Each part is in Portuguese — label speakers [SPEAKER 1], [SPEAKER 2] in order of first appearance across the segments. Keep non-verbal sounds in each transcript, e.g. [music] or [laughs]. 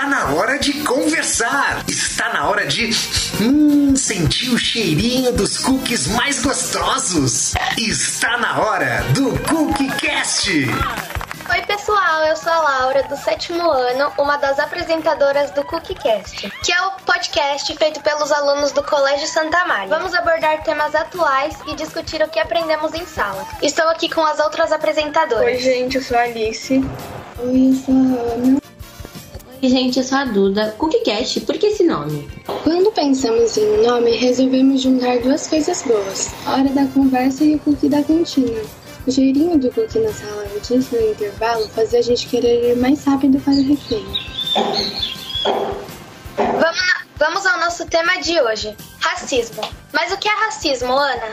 [SPEAKER 1] Está na hora de conversar. Está na hora de hum, sentir o cheirinho dos cookies mais gostosos. Está na hora do CookieCast.
[SPEAKER 2] Oi, pessoal, eu sou a Laura, do sétimo ano, uma das apresentadoras do CookieCast, que é o podcast feito pelos alunos do Colégio Santa Maria. Vamos abordar temas atuais e discutir o que aprendemos em sala. Estou aqui com as outras apresentadoras.
[SPEAKER 3] Oi, gente, eu sou a Alice.
[SPEAKER 4] Oi, eu sou a Ana.
[SPEAKER 5] Oi, gente, eu sou a Duda. CookieCast, por que esse nome?
[SPEAKER 4] Quando pensamos em um nome, resolvemos juntar duas coisas boas: a hora da conversa e o cookie da cantina. O cheirinho do cookie na sala antes do intervalo fazia a gente querer ir mais rápido para o recreio.
[SPEAKER 2] Vamos, na- vamos ao nosso tema de hoje: racismo. Mas o que é racismo, Ana?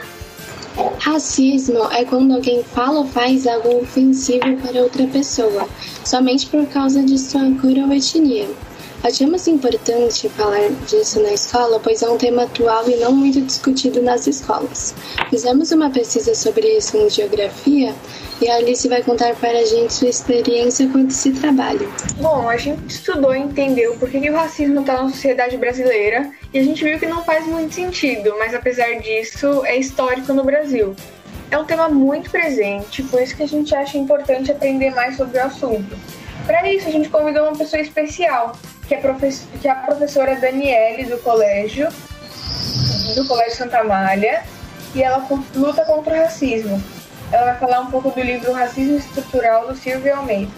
[SPEAKER 4] Racismo é quando alguém fala ou faz algo ofensivo para outra pessoa, somente por causa de sua cor ou etnia. Achamos importante falar disso na escola, pois é um tema atual e não muito discutido nas escolas. Fizemos uma pesquisa sobre isso em geografia e a Alice vai contar para a gente sua experiência com esse trabalho.
[SPEAKER 3] Bom, a gente estudou e entendeu por que o racismo está na sociedade brasileira e a gente viu que não faz muito sentido, mas apesar disso, é histórico no Brasil. É um tema muito presente, por isso que a gente acha importante aprender mais sobre o assunto. Para isso, a gente convidou uma pessoa especial, que é, profe- que é a professora Daniele do colégio, do Colégio Santa Amália, e ela luta contra o racismo. Ela vai falar um pouco do livro Racismo Estrutural do Silvio Almeida.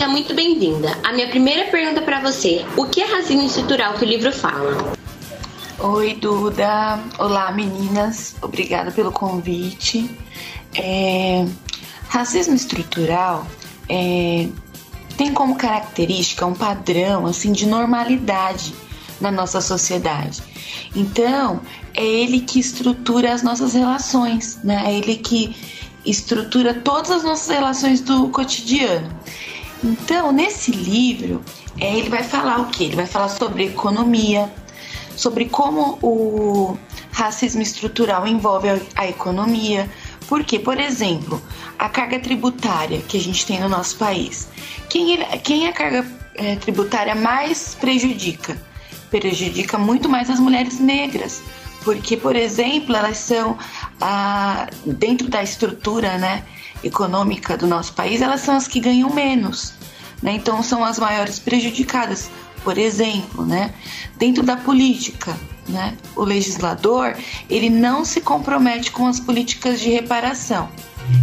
[SPEAKER 5] É muito bem-vinda. A minha primeira pergunta para você: o que é racismo estrutural que o livro fala?
[SPEAKER 6] Oi, Duda. Olá, meninas. Obrigada pelo convite. É, Racismo estrutural é, tem como característica um padrão assim de normalidade na nossa sociedade. Então, é ele que estrutura as nossas relações, né? É ele que estrutura todas as nossas relações do cotidiano. Então, nesse livro, é, ele vai falar o que? Ele vai falar sobre economia, sobre como o racismo estrutural envolve a, a economia. Porque, por exemplo, a carga tributária que a gente tem no nosso país. Quem, quem a carga eh, tributária mais prejudica? Prejudica muito mais as mulheres negras. Porque, por exemplo, elas são, ah, dentro da estrutura né, econômica do nosso país, elas são as que ganham menos. Né? Então, são as maiores prejudicadas. Por exemplo, né, dentro da política, né, o legislador ele não se compromete com as políticas de reparação.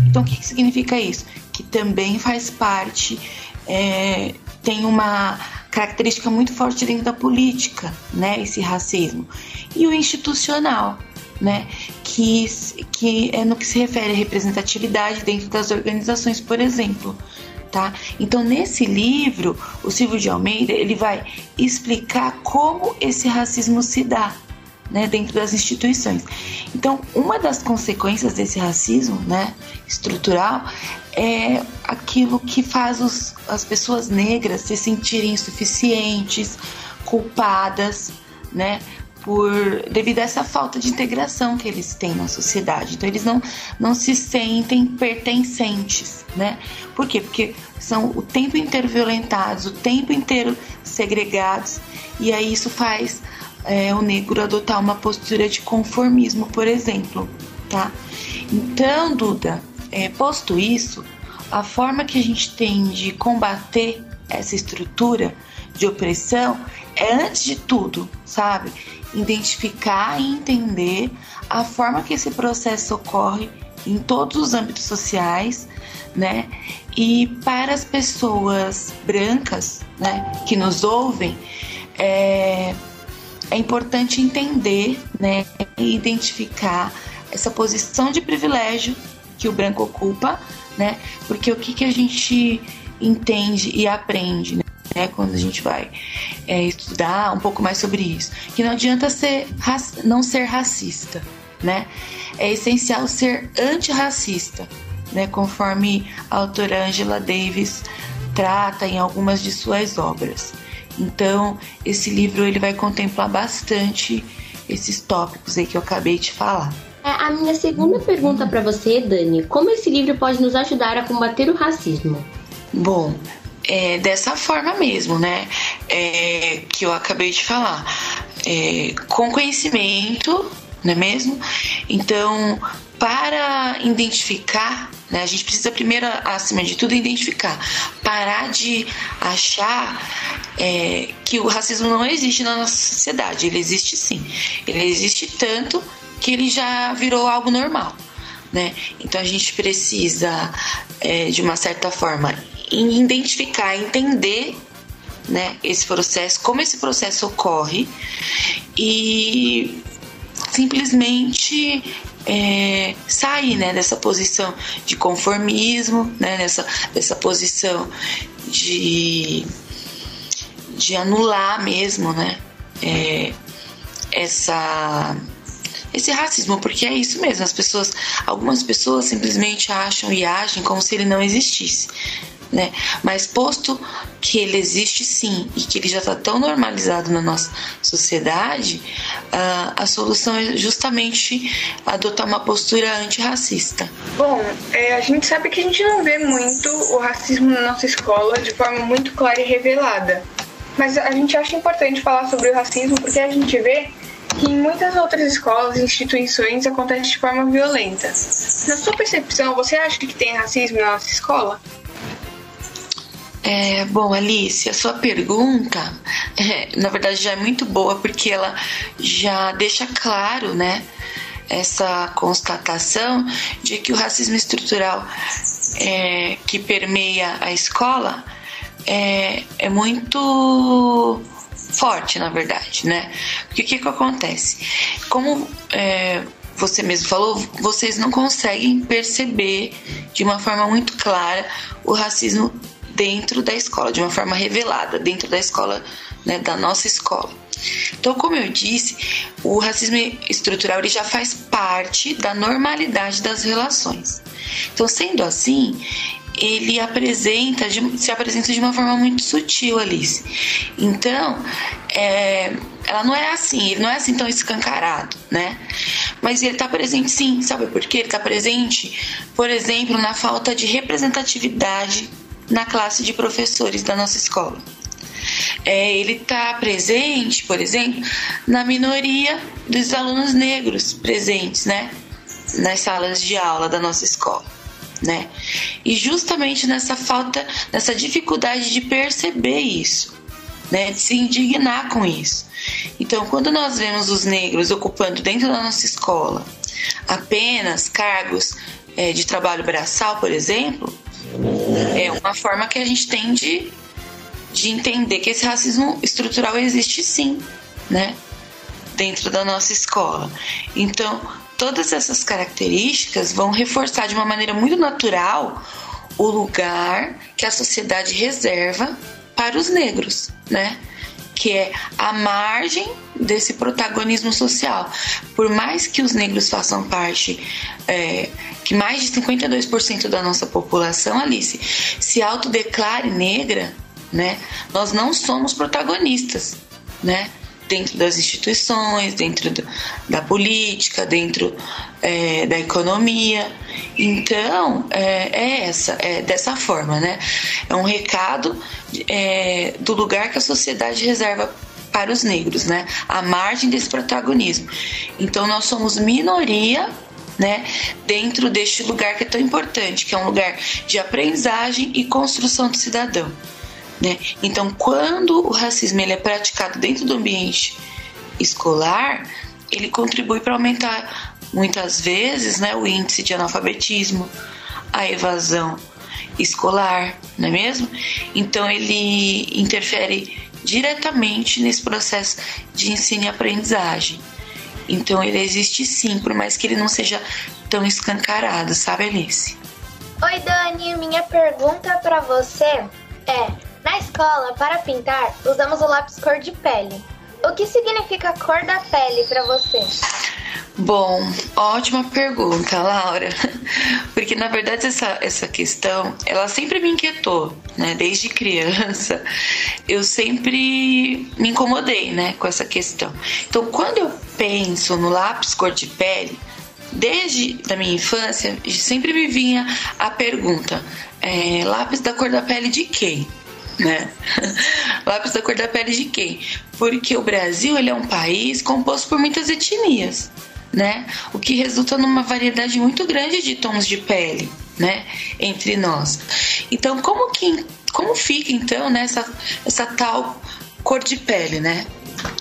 [SPEAKER 6] Então, o que, significa isso? Que também faz parte, é, tem uma característica muito forte dentro da política, né, esse racismo. E o institucional, né, que, que é no que se refere à representatividade dentro das organizações, por exemplo. Tá? Então, nesse livro, o Silvio de Almeida ele vai explicar como esse racismo se dá né, dentro das instituições. Então, uma das consequências desse racismo né, estrutural é aquilo que faz os, as pessoas negras se sentirem insuficientes, culpadas, né? Por, devido a essa falta de integração que eles têm na sociedade. Então eles não, não se sentem pertencentes, né? Por quê? Porque são o tempo inteiro violentados, o tempo inteiro segregados, e aí isso faz é, o negro adotar uma postura de conformismo, por exemplo, tá? Então, Duda, é, posto isso, a forma que a gente tem de combater essa estrutura de opressão é, antes de tudo, sabe, identificar e entender a forma que esse processo ocorre em todos os âmbitos sociais, né? E para as pessoas brancas, né, que nos ouvem, é, é importante entender, né, e identificar essa posição de privilégio que o branco ocupa, né? Porque o que, que a gente entende e aprende, né? Quando a gente vai é, estudar um pouco mais sobre isso, que não adianta ser não ser racista, né? É essencial ser antirracista, né? Conforme a autora Angela Davis trata em algumas de suas obras. Então, esse livro ele vai contemplar bastante esses tópicos aí que eu acabei de falar.
[SPEAKER 5] É, a minha segunda pergunta para você, Dani: como esse livro pode nos ajudar a combater o racismo?
[SPEAKER 6] Bom, é, dessa forma mesmo, né? É, que eu acabei de falar. É, com conhecimento, não é mesmo? Então, para identificar, né, a gente precisa primeiro, acima de tudo, identificar, parar de achar é, que o racismo não existe na nossa sociedade. Ele existe sim. Ele existe tanto que ele já virou algo normal. Né? Então a gente precisa, é, de uma certa forma, identificar, entender né, esse processo, como esse processo ocorre e simplesmente é, sair né, dessa posição de conformismo, né, nessa, dessa posição de, de anular mesmo né, é, essa esse racismo, porque é isso mesmo, as pessoas, algumas pessoas simplesmente acham e agem como se ele não existisse né? Mas posto que ele existe sim e que ele já está tão normalizado na nossa sociedade, uh, a solução é justamente adotar uma postura antirracista.
[SPEAKER 3] Bom, é, a gente sabe que a gente não vê muito o racismo na nossa escola de forma muito clara e revelada. Mas a gente acha importante falar sobre o racismo porque a gente vê que em muitas outras escolas e instituições acontece de forma violenta. Na sua percepção, você acha que tem racismo na nossa escola?
[SPEAKER 6] É, bom, Alice, a sua pergunta, é, na verdade, já é muito boa porque ela já deixa claro, né, essa constatação de que o racismo estrutural é, que permeia a escola é, é muito forte, na verdade, né? Porque o que, que acontece? Como é, você mesmo falou, vocês não conseguem perceber de uma forma muito clara o racismo dentro da escola, de uma forma revelada, dentro da escola, né, da nossa escola. Então, como eu disse, o racismo estrutural ele já faz parte da normalidade das relações. Então, sendo assim, ele apresenta, se apresenta de uma forma muito sutil, Alice. Então, é, ela não é assim, ele não é assim tão escancarado, né? Mas ele está presente sim, sabe por quê? Ele está presente, por exemplo, na falta de representatividade na classe de professores da nossa escola. É, ele está presente, por exemplo, na minoria dos alunos negros presentes, né, nas salas de aula da nossa escola, né? E justamente nessa falta, nessa dificuldade de perceber isso, né, de se indignar com isso. Então, quando nós vemos os negros ocupando dentro da nossa escola apenas cargos é, de trabalho braçal, por exemplo, é uma forma que a gente tem de, de entender que esse racismo estrutural existe sim, né? Dentro da nossa escola. Então, todas essas características vão reforçar de uma maneira muito natural o lugar que a sociedade reserva para os negros, né? Que é a margem desse protagonismo social. Por mais que os negros façam parte é, que mais de 52% da nossa população, Alice, se autodeclare negra, né? Nós não somos protagonistas, né? Dentro das instituições, dentro do, da política, dentro é, da economia. Então, é, é, essa, é dessa forma, né? É um recado é, do lugar que a sociedade reserva para os negros, né? A margem desse protagonismo. Então, nós somos minoria né, dentro deste lugar que é tão importante, que é um lugar de aprendizagem e construção do cidadão. Né? Então, quando o racismo ele é praticado dentro do ambiente escolar, ele contribui para aumentar muitas vezes né, o índice de analfabetismo, a evasão escolar, não é mesmo? Então ele interfere diretamente nesse processo de ensino e aprendizagem. Então ele existe sim, por mais que ele não seja tão escancarado, sabe, Alice?
[SPEAKER 2] Oi, Dani, minha pergunta para você é: na escola, para pintar, usamos o lápis cor de pele. O que significa cor da pele para você?
[SPEAKER 6] Bom, ótima pergunta, Laura. [laughs] Porque na verdade essa, essa questão, ela sempre me inquietou, né? Desde criança, eu sempre me incomodei, né, com essa questão. Então, quando eu penso no lápis cor de pele, desde a minha infância, sempre me vinha a pergunta: é, lápis da cor da pele de quem? Né? lápis da cor da pele de quem? Porque o Brasil ele é um país composto por muitas etnias, né? O que resulta numa variedade muito grande de tons de pele, né? Entre nós. Então, como que como fica então nessa né, essa tal cor de pele, né?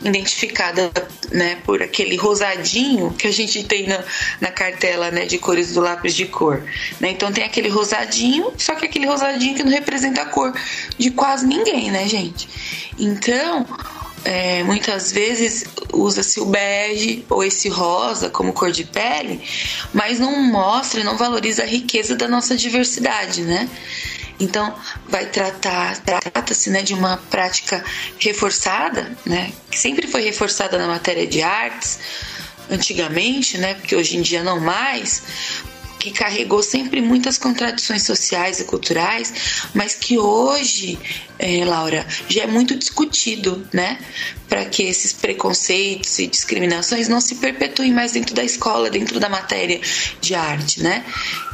[SPEAKER 6] Identificada né, por aquele rosadinho que a gente tem na, na cartela né, de cores do lápis de cor. Né? Então tem aquele rosadinho, só que aquele rosadinho que não representa a cor de quase ninguém, né, gente? Então, é, muitas vezes usa-se o bege ou esse rosa como cor de pele, mas não mostra, não valoriza a riqueza da nossa diversidade, né? Então, vai tratar, trata-se né, de uma prática reforçada, né, que sempre foi reforçada na matéria de artes, antigamente, né, porque hoje em dia não mais, que carregou sempre muitas contradições sociais e culturais, mas que hoje, é, Laura, já é muito discutido, né? Para que esses preconceitos e discriminações não se perpetuem mais dentro da escola, dentro da matéria de arte, né?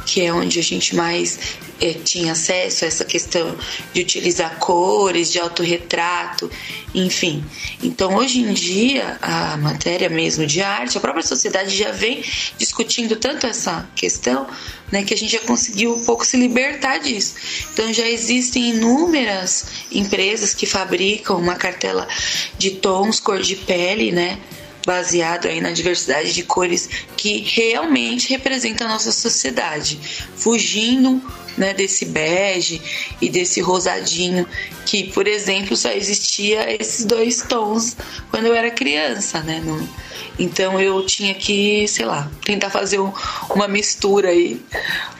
[SPEAKER 6] Que é onde a gente mais é, tinha acesso a essa questão de utilizar cores, de autorretrato, enfim. Então, hoje em dia, a matéria mesmo de arte, a própria sociedade já vem discutindo tanto essa questão, né, que a gente já conseguiu um pouco se libertar disso. Então, já existem inúmeras empresas que fabricam uma cartela de tons, cor de pele, né, baseado aí na diversidade de cores que realmente representa a nossa sociedade, fugindo né, desse bege e desse rosadinho que, por exemplo, só existia esses dois tons quando eu era criança, né? Então eu tinha que, sei lá, tentar fazer um, uma mistura aí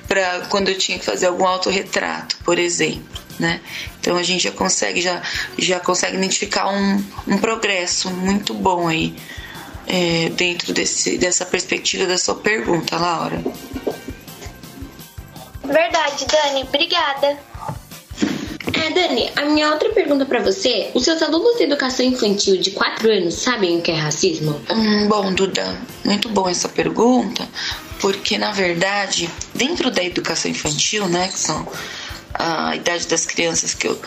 [SPEAKER 6] para quando eu tinha que fazer algum autorretrato, por exemplo. Né? Então a gente já consegue já, já consegue identificar um, um progresso muito bom aí é, dentro desse, dessa perspectiva da sua pergunta, Laura.
[SPEAKER 2] Verdade, Dani. Obrigada.
[SPEAKER 5] É, Dani, a minha outra pergunta para você: os seus alunos de educação infantil de 4 anos sabem o que é racismo?
[SPEAKER 6] Hum, bom, Duda, muito bom essa pergunta, porque na verdade, dentro da educação infantil, né, que são a idade das crianças que eu,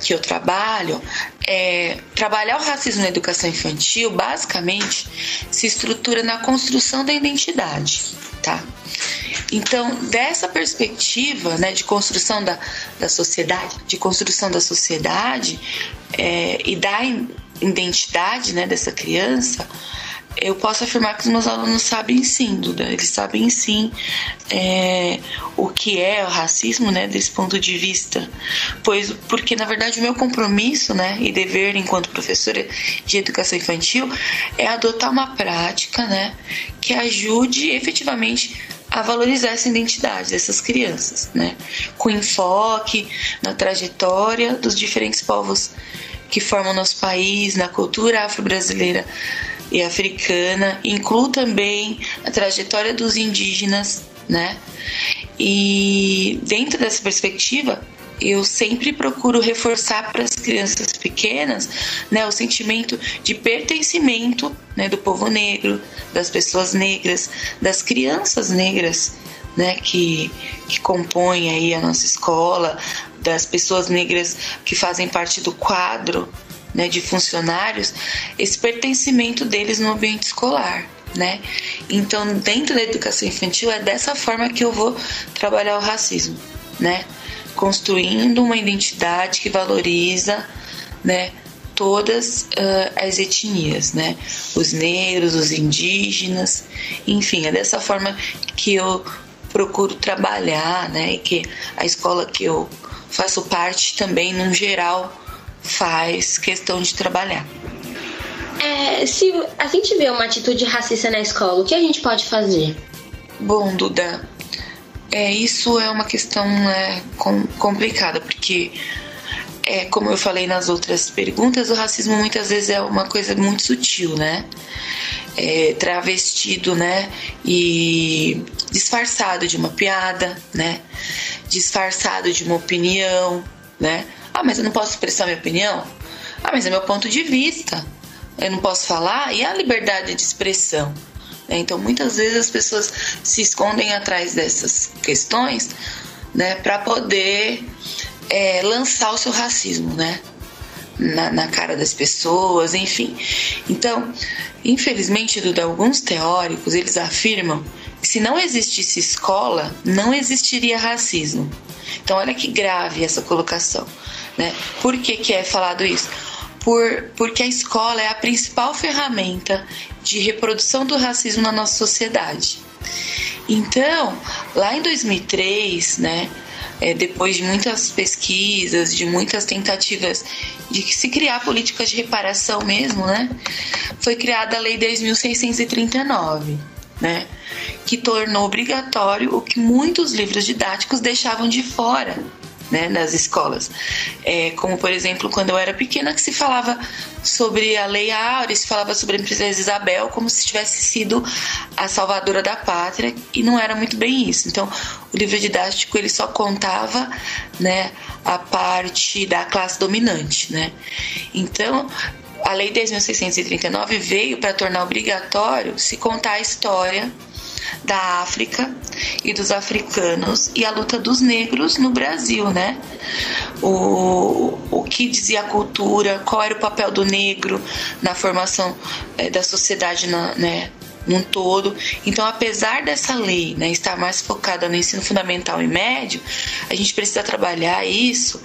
[SPEAKER 6] que eu trabalho, é, trabalhar o racismo na educação infantil basicamente se estrutura na construção da identidade, tá? Então, dessa perspectiva né, de construção da, da sociedade, de construção da sociedade é, e da identidade né, dessa criança, eu posso afirmar que os meus alunos sabem sim, Duda. Eles sabem sim é, o que é o racismo, né, desse ponto de vista. Pois, porque na verdade o meu compromisso, né, e dever enquanto professora de educação infantil é adotar uma prática, né, que ajude efetivamente a valorizar essa identidade dessas crianças, né? Com enfoque na trajetória dos diferentes povos que formam nosso país, na cultura afro-brasileira e africana, incluo também a trajetória dos indígenas, né? E dentro dessa perspectiva, eu sempre procuro reforçar para as crianças pequenas né, o sentimento de pertencimento né, do povo negro, das pessoas negras, das crianças negras né, que, que compõem aí a nossa escola, das pessoas negras que fazem parte do quadro né, de funcionários, esse pertencimento deles no ambiente escolar. Né? Então, dentro da educação infantil, é dessa forma que eu vou trabalhar o racismo. Né? Construindo uma identidade que valoriza, né, todas uh, as etnias, né, os negros, os indígenas, enfim, é dessa forma que eu procuro trabalhar, né, e que a escola que eu faço parte também, no geral, faz questão de trabalhar.
[SPEAKER 5] É, se a gente vê uma atitude racista na escola, o que a gente pode fazer?
[SPEAKER 6] Bom, Duda, é, isso é uma questão né, com, complicada, porque, é, como eu falei nas outras perguntas, o racismo muitas vezes é uma coisa muito sutil, né? É, travestido, né? E disfarçado de uma piada, né? Disfarçado de uma opinião, né? Ah, mas eu não posso expressar minha opinião? Ah, mas é meu ponto de vista. Eu não posso falar? E a liberdade de expressão? Né? Então, muitas vezes as pessoas se escondem atrás dessas questões né, para poder é, lançar o seu racismo, né? Na, na, cara das pessoas, enfim. Então, infelizmente, Duda, alguns teóricos eles afirmam que se não existisse escola, não existiria racismo. Então, olha que grave essa colocação, né? Por que, que é falado isso? Por, porque a escola é a principal ferramenta de reprodução do racismo na nossa sociedade. Então, lá em 2003, né, é, depois de muitas pesquisas, de muitas tentativas de se criar políticas de reparação mesmo, né, foi criada a Lei 10.639, né, que tornou obrigatório o que muitos livros didáticos deixavam de fora né, nas escolas. É, como, por exemplo, quando eu era pequena, que se falava sobre a Lei Áurea, se falava sobre a Princesa Isabel como se tivesse sido a salvadora da pátria, e não era muito bem isso. Então, o livro didático ele só contava né, a parte da classe dominante. Né? Então, a Lei 10.639 veio para tornar obrigatório se contar a história da África e dos africanos e a luta dos negros no Brasil, né? O, o que dizia a cultura, qual era o papel do negro na formação é, da sociedade, na, né? num todo. Então, apesar dessa lei né, estar mais focada no ensino fundamental e médio, a gente precisa trabalhar isso,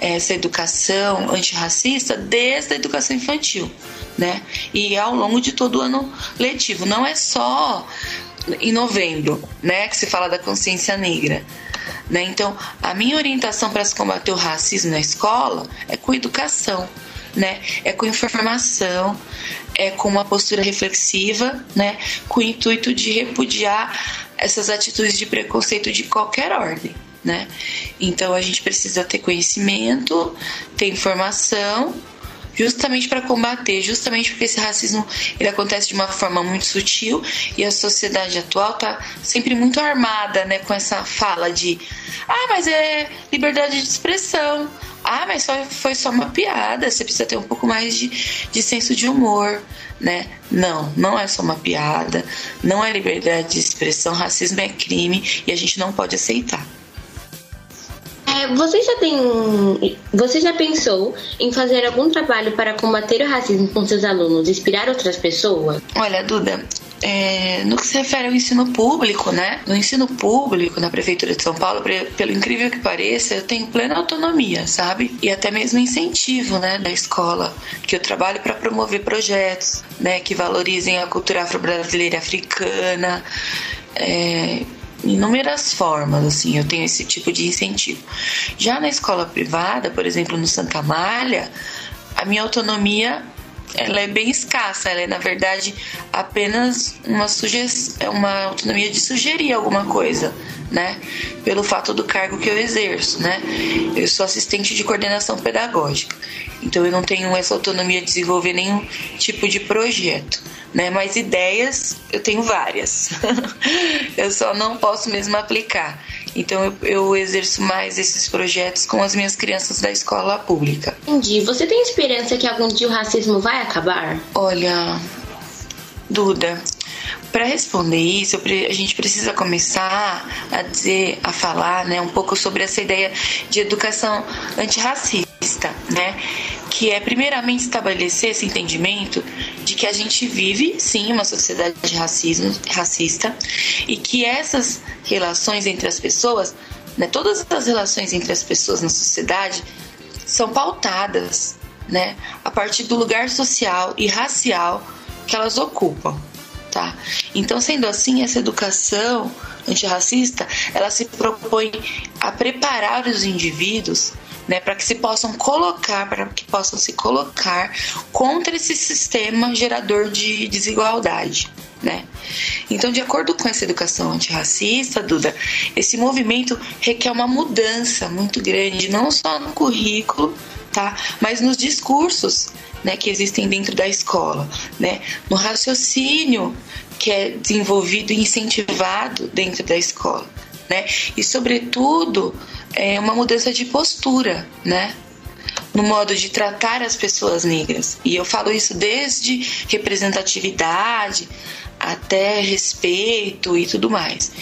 [SPEAKER 6] essa educação antirracista, desde a educação infantil. Né? E ao longo de todo o ano letivo. Não é só em novembro, né, que se fala da consciência negra. Né? Então, a minha orientação para se combater o racismo na escola é com educação, né? É com informação, é com uma postura reflexiva, né? Com o intuito de repudiar essas atitudes de preconceito de qualquer ordem, né? Então, a gente precisa ter conhecimento, ter informação justamente para combater, justamente porque esse racismo ele acontece de uma forma muito sutil e a sociedade atual tá sempre muito armada, né, com essa fala de ah, mas é liberdade de expressão. Ah, mas só, foi só uma piada, você precisa ter um pouco mais de, de senso de humor, né? Não, não é só uma piada, não é liberdade de expressão, racismo é crime e a gente não pode aceitar.
[SPEAKER 5] É, você já tem. Você já pensou em fazer algum trabalho para combater o racismo com seus alunos, inspirar outras pessoas?
[SPEAKER 6] Olha, Duda, é, no que se refere ao ensino público, né? No ensino público, na Prefeitura de São Paulo, pelo incrível que pareça, eu tenho plena autonomia, sabe? E até mesmo incentivo, né, da escola, que eu trabalho para promover projetos, né, que valorizem a cultura afro-brasileira e africana. É, inúmeras formas, assim, eu tenho esse tipo de incentivo. Já na escola privada, por exemplo, no Santa Malha, a minha autonomia ela é bem escassa, ela é na verdade apenas uma sugestão, uma autonomia de sugerir alguma coisa, né? Pelo fato do cargo que eu exerço, né? Eu sou assistente de coordenação pedagógica, então eu não tenho essa autonomia de desenvolver nenhum tipo de projeto né? Mas ideias eu tenho várias. [laughs] eu só não posso mesmo aplicar. Então eu, eu, exerço mais esses projetos com as minhas crianças da escola pública.
[SPEAKER 5] Entendi. Você tem esperança que algum dia o racismo vai acabar?
[SPEAKER 6] Olha, Duda, para responder isso, a gente precisa começar a dizer, a falar, né, um pouco sobre essa ideia de educação antirracista, né? Que é primeiramente estabelecer esse entendimento de que a gente vive sim uma sociedade de racismo, racista e que essas relações entre as pessoas, né, todas as relações entre as pessoas na sociedade são pautadas, né, a partir do lugar social e racial que elas ocupam, tá? Então, sendo assim, essa educação antirracista, ela se propõe a preparar os indivíduos né, para que se possam colocar, para que possam se colocar contra esse sistema gerador de desigualdade. Né? Então, de acordo com essa educação antirracista, Duda, esse movimento requer uma mudança muito grande, não só no currículo, tá? mas nos discursos né, que existem dentro da escola, né? no raciocínio que é desenvolvido e incentivado dentro da escola. Né? E, sobretudo, é uma mudança de postura, né? no modo de tratar as pessoas negras. E eu falo isso desde representatividade até respeito e tudo mais.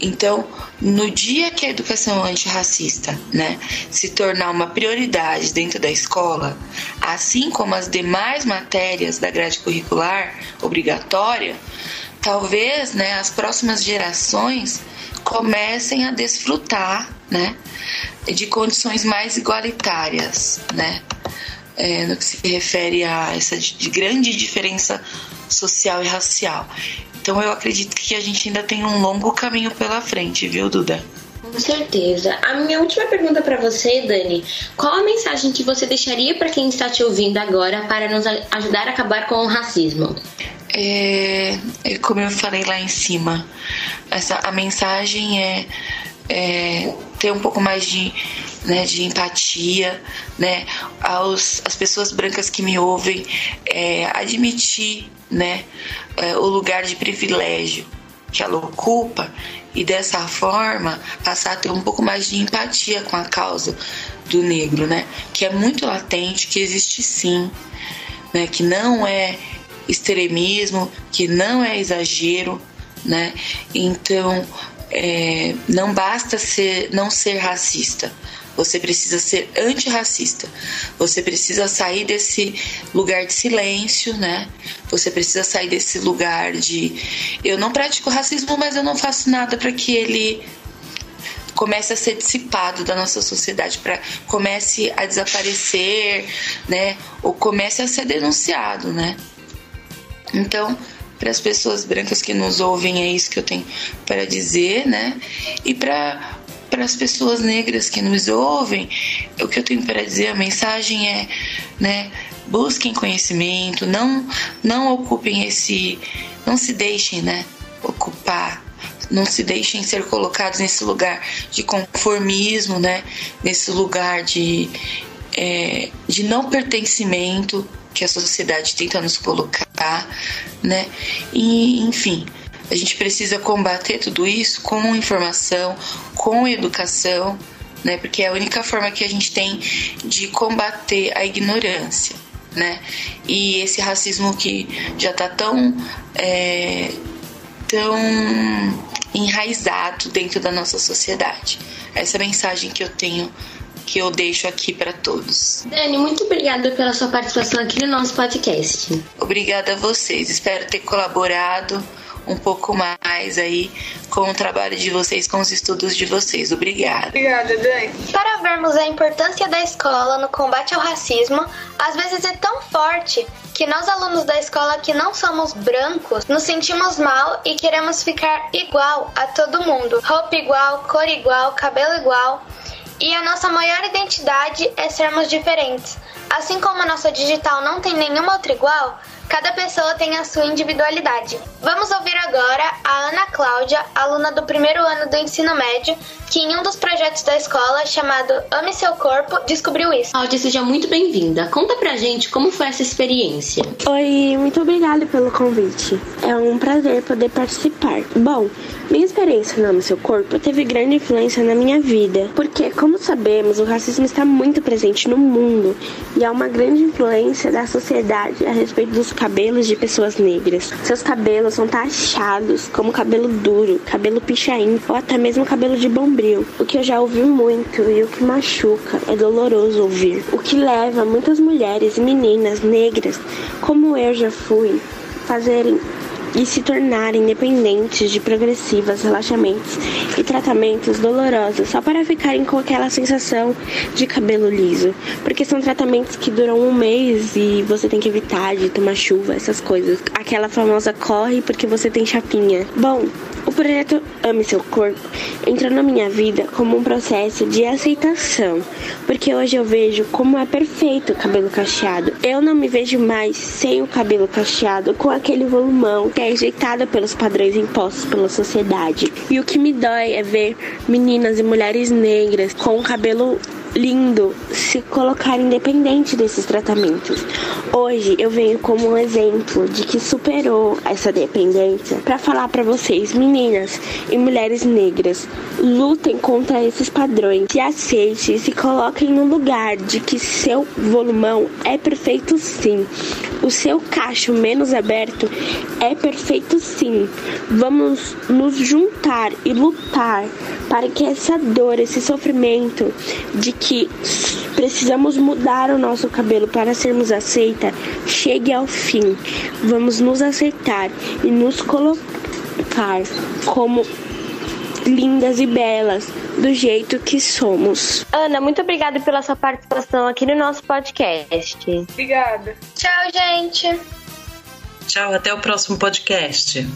[SPEAKER 6] Então, no dia que a educação antirracista né, se tornar uma prioridade dentro da escola, assim como as demais matérias da grade curricular obrigatória, talvez né, as próximas gerações comecem a desfrutar né, de condições mais igualitárias, né, é, no que se refere a essa de grande diferença social e racial. Então eu acredito que a gente ainda tem um longo caminho pela frente, viu, Duda?
[SPEAKER 5] Com certeza. A minha última pergunta para você, Dani, qual a mensagem que você deixaria para quem está te ouvindo agora para nos ajudar a acabar com o racismo?
[SPEAKER 6] É, é como eu falei lá em cima, essa a mensagem é, é ter um pouco mais de né, de empatia, né, aos, as pessoas brancas que me ouvem, é, admitir, né, é, o lugar de privilégio que ela ocupa e dessa forma passar a ter um pouco mais de empatia com a causa do negro, né, que é muito latente, que existe sim, né, que não é extremismo, que não é exagero, né, então é, não basta ser, não ser racista, você precisa ser antirracista. Você precisa sair desse lugar de silêncio, né? Você precisa sair desse lugar de eu não pratico racismo, mas eu não faço nada para que ele comece a ser dissipado da nossa sociedade, para comece a desaparecer, né? Ou comece a ser denunciado, né? Então, para as pessoas brancas que nos ouvem, é isso que eu tenho para dizer, né? E para para as pessoas negras que nos ouvem, o que eu tenho para dizer, a mensagem é, né, busquem conhecimento, não não ocupem esse, não se deixem, né, ocupar, não se deixem ser colocados nesse lugar de conformismo, né, nesse lugar de é, de não pertencimento que a sociedade tenta nos colocar, né, e enfim, a gente precisa combater tudo isso com informação, com educação, né? Porque é a única forma que a gente tem de combater a ignorância, né? E esse racismo que já está tão é, tão enraizado dentro da nossa sociedade. Essa é a mensagem que eu tenho que eu deixo aqui para todos.
[SPEAKER 5] Dani, muito obrigada pela sua participação aqui no nosso podcast.
[SPEAKER 6] Obrigada a vocês. Espero ter colaborado um pouco mais aí com o trabalho de vocês, com os estudos de vocês. Obrigada.
[SPEAKER 3] Obrigada, Dani.
[SPEAKER 2] Para vermos a importância da escola no combate ao racismo, às vezes é tão forte que nós alunos da escola que não somos brancos nos sentimos mal e queremos ficar igual a todo mundo. Roupa igual, cor igual, cabelo igual. E a nossa maior identidade é sermos diferentes. Assim como a nossa digital não tem nenhuma outra igual, Cada pessoa tem a sua individualidade. Vamos ouvir agora a Ana Cláudia, aluna do primeiro ano do ensino médio, que em um dos projetos da escola chamado Ame Seu Corpo descobriu isso.
[SPEAKER 5] Cláudia, seja muito bem-vinda. Conta pra gente como foi essa experiência.
[SPEAKER 7] Oi, muito obrigada pelo convite. É um prazer poder participar. Bom, minha experiência no Ame Seu Corpo teve grande influência na minha vida, porque, como sabemos, o racismo está muito presente no mundo e há uma grande influência da sociedade a respeito dos cabelos de pessoas negras. Seus cabelos são taxados como cabelo duro, cabelo pichain ou até mesmo cabelo de bombril, o que eu já ouvi muito e o que machuca, é doloroso ouvir. O que leva muitas mulheres e meninas negras, como eu já fui, fazerem e se tornarem dependentes de progressivas relaxamentos e tratamentos dolorosos só para ficarem com aquela sensação de cabelo liso, porque são tratamentos que duram um mês e você tem que evitar de tomar chuva, essas coisas. Aquela famosa corre porque você tem chapinha. Bom, o projeto Ame Seu Corpo entrou na minha vida como um processo de aceitação, porque hoje eu vejo como é perfeito o cabelo cacheado. Eu não me vejo mais sem o cabelo cacheado com aquele volumão que é rejeitada pelos padrões impostos pela sociedade. E o que me dói é ver meninas e mulheres negras com o cabelo lindo se colocar independente desses tratamentos. Hoje eu venho como um exemplo de que superou essa dependência para falar para vocês, meninas e mulheres negras, lutem contra esses padrões, se aceitem e se coloquem no lugar de que seu volumão é perfeito sim. O seu cacho menos aberto é perfeito sim. Vamos nos juntar e lutar para que essa dor, esse sofrimento de que precisamos mudar o nosso cabelo para sermos aceita chegue ao fim. Vamos nos aceitar e nos colocar como lindas e belas do jeito que somos.
[SPEAKER 5] Ana, muito obrigada pela sua participação aqui no nosso podcast.
[SPEAKER 3] Obrigada.
[SPEAKER 2] Tchau, gente.
[SPEAKER 8] Tchau, até o próximo podcast.